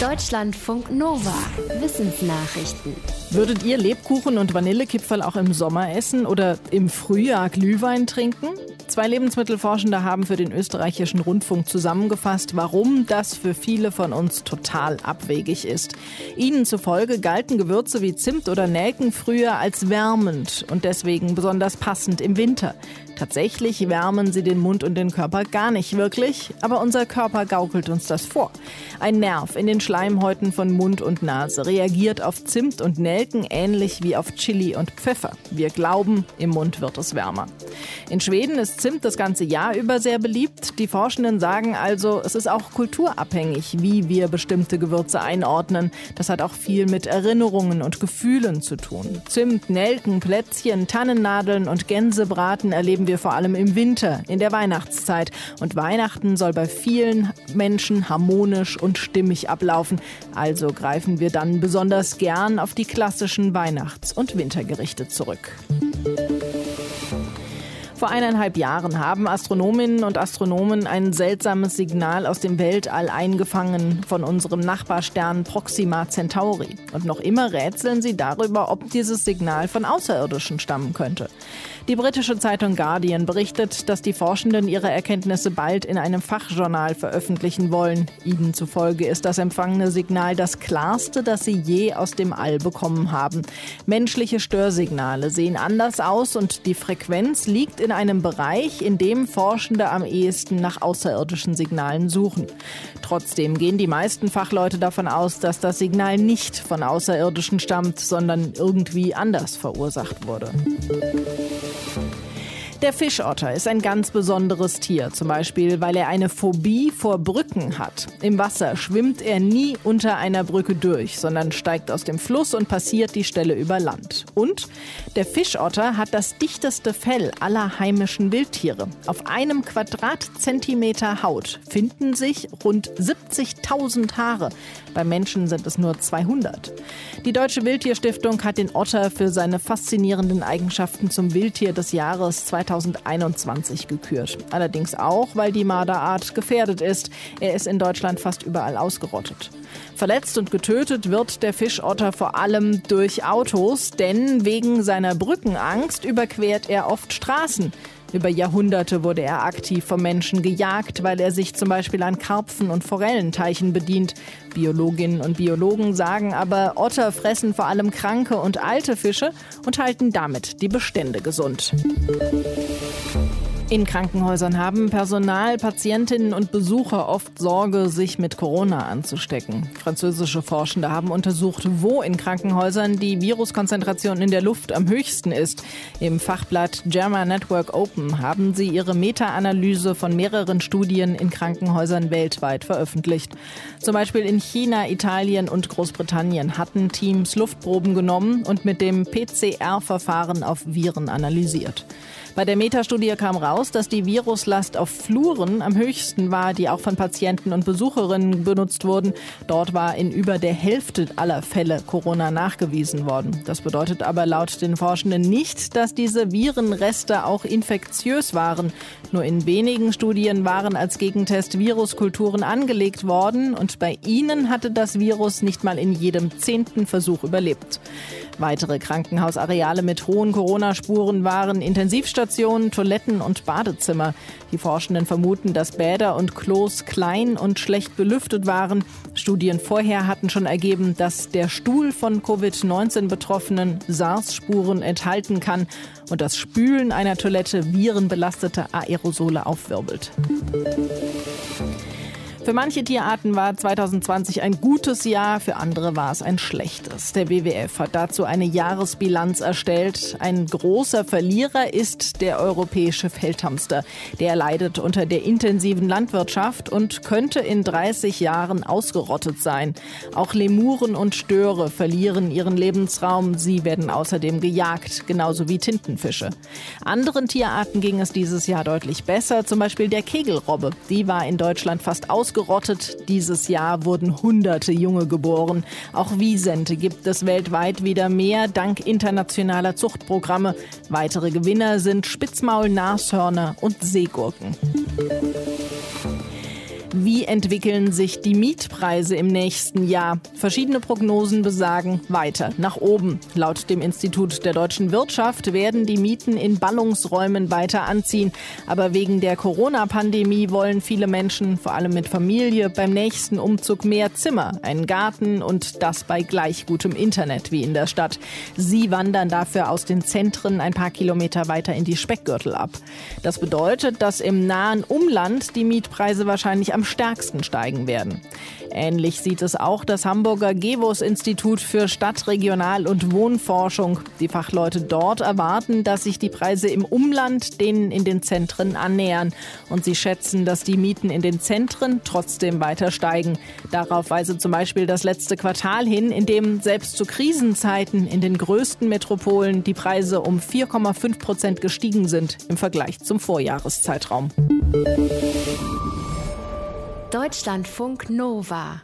Deutschlandfunk Nova. Wissensnachrichten. Würdet ihr Lebkuchen und Vanillekipferl auch im Sommer essen oder im Frühjahr Glühwein trinken? Zwei Lebensmittelforschende haben für den österreichischen Rundfunk zusammengefasst, warum das für viele von uns total abwegig ist. Ihnen zufolge galten Gewürze wie Zimt oder Nelken früher als wärmend und deswegen besonders passend im Winter. Tatsächlich wärmen sie den Mund und den Körper gar nicht wirklich, aber unser Körper gaukelt uns das vor. Ein Nerv in den Schleimhäuten von Mund und Nase reagiert auf Zimt und Nelken ähnlich wie auf Chili und Pfeffer. Wir glauben, im Mund wird es wärmer. In Schweden ist Zimt das ganze Jahr über sehr beliebt. Die Forschenden sagen also, es ist auch kulturabhängig, wie wir bestimmte Gewürze einordnen. Das hat auch viel mit Erinnerungen und Gefühlen zu tun. Zimt, Nelken, Plätzchen, Tannennadeln und Gänsebraten erleben wir vor allem im Winter, in der Weihnachtszeit. Und Weihnachten soll bei vielen Menschen harmonisch und stimmig ablaufen. Also greifen wir dann besonders gern auf die klassischen Weihnachts- und Wintergerichte zurück. Vor eineinhalb Jahren haben Astronominnen und Astronomen ein seltsames Signal aus dem Weltall eingefangen von unserem Nachbarstern Proxima Centauri. Und noch immer rätseln sie darüber, ob dieses Signal von Außerirdischen stammen könnte. Die britische Zeitung Guardian berichtet, dass die Forschenden ihre Erkenntnisse bald in einem Fachjournal veröffentlichen wollen. Ihnen zufolge ist das empfangene Signal das klarste, das sie je aus dem All bekommen haben. Menschliche Störsignale sehen anders aus und die Frequenz liegt in einem Bereich, in dem Forschende am ehesten nach außerirdischen Signalen suchen. Trotzdem gehen die meisten Fachleute davon aus, dass das Signal nicht von Außerirdischen stammt, sondern irgendwie anders verursacht wurde. you. Der Fischotter ist ein ganz besonderes Tier, zum Beispiel weil er eine Phobie vor Brücken hat. Im Wasser schwimmt er nie unter einer Brücke durch, sondern steigt aus dem Fluss und passiert die Stelle über Land. Und der Fischotter hat das dichteste Fell aller heimischen Wildtiere. Auf einem Quadratzentimeter Haut finden sich rund 70.000 Haare. Beim Menschen sind es nur 200. Die Deutsche Wildtierstiftung hat den Otter für seine faszinierenden Eigenschaften zum Wildtier des Jahres 2020 2021 gekürt. Allerdings auch, weil die Marderart gefährdet ist. Er ist in Deutschland fast überall ausgerottet. Verletzt und getötet wird der Fischotter vor allem durch Autos, denn wegen seiner Brückenangst überquert er oft Straßen. Über Jahrhunderte wurde er aktiv vom Menschen gejagt, weil er sich zum Beispiel an Karpfen und Forellenteichen bedient. Biologinnen und Biologen sagen aber, Otter fressen vor allem kranke und alte Fische und halten damit die Bestände gesund. In Krankenhäusern haben Personal, Patientinnen und Besucher oft Sorge, sich mit Corona anzustecken. Französische Forschende haben untersucht, wo in Krankenhäusern die Viruskonzentration in der Luft am höchsten ist. Im Fachblatt JAMA Network Open haben sie ihre Meta-Analyse von mehreren Studien in Krankenhäusern weltweit veröffentlicht. Zum Beispiel in China, Italien und Großbritannien hatten Teams Luftproben genommen und mit dem PCR-Verfahren auf Viren analysiert. Bei der Metastudie kam raus, dass die Viruslast auf Fluren am höchsten war, die auch von Patienten und Besucherinnen benutzt wurden. Dort war in über der Hälfte aller Fälle Corona nachgewiesen worden. Das bedeutet aber laut den Forschenden nicht, dass diese Virenreste auch infektiös waren. Nur in wenigen Studien waren als Gegentest Viruskulturen angelegt worden und bei ihnen hatte das Virus nicht mal in jedem zehnten Versuch überlebt. Weitere Krankenhausareale mit hohen Corona-Spuren waren Intensivstationen, Toiletten und Badezimmer. Die Forschenden vermuten, dass Bäder und Klos klein und schlecht belüftet waren. Studien vorher hatten schon ergeben, dass der Stuhl von Covid-19-Betroffenen SARS-Spuren enthalten kann und das Spülen einer Toilette virenbelastete Aerosole aufwirbelt. Für manche Tierarten war 2020 ein gutes Jahr, für andere war es ein schlechtes. Der WWF hat dazu eine Jahresbilanz erstellt. Ein großer Verlierer ist der europäische Feldhamster. Der leidet unter der intensiven Landwirtschaft und könnte in 30 Jahren ausgerottet sein. Auch Lemuren und Störe verlieren ihren Lebensraum. Sie werden außerdem gejagt, genauso wie Tintenfische. Anderen Tierarten ging es dieses Jahr deutlich besser, zum Beispiel der Kegelrobbe. Die war in Deutschland fast ausgerottet ausgerottet. Dieses Jahr wurden hunderte Junge geboren. Auch Wiesente gibt es weltweit wieder mehr, dank internationaler Zuchtprogramme. Weitere Gewinner sind Spitzmaul, Nashörner und Seegurken. Wie entwickeln sich die Mietpreise im nächsten Jahr? Verschiedene Prognosen besagen weiter nach oben. Laut dem Institut der deutschen Wirtschaft werden die Mieten in Ballungsräumen weiter anziehen. Aber wegen der Corona-Pandemie wollen viele Menschen, vor allem mit Familie, beim nächsten Umzug mehr Zimmer, einen Garten und das bei gleich gutem Internet wie in der Stadt. Sie wandern dafür aus den Zentren ein paar Kilometer weiter in die Speckgürtel ab. Das bedeutet, dass im nahen Umland die Mietpreise wahrscheinlich am stärksten steigen werden. Ähnlich sieht es auch das Hamburger Gewos-Institut für Stadt-, Regional- und Wohnforschung. Die Fachleute dort erwarten, dass sich die Preise im Umland denen in den Zentren annähern. Und sie schätzen, dass die Mieten in den Zentren trotzdem weiter steigen. Darauf weise zum Beispiel das letzte Quartal hin, in dem selbst zu Krisenzeiten in den größten Metropolen die Preise um 4,5 Prozent gestiegen sind im Vergleich zum Vorjahreszeitraum. Deutschlandfunk Nova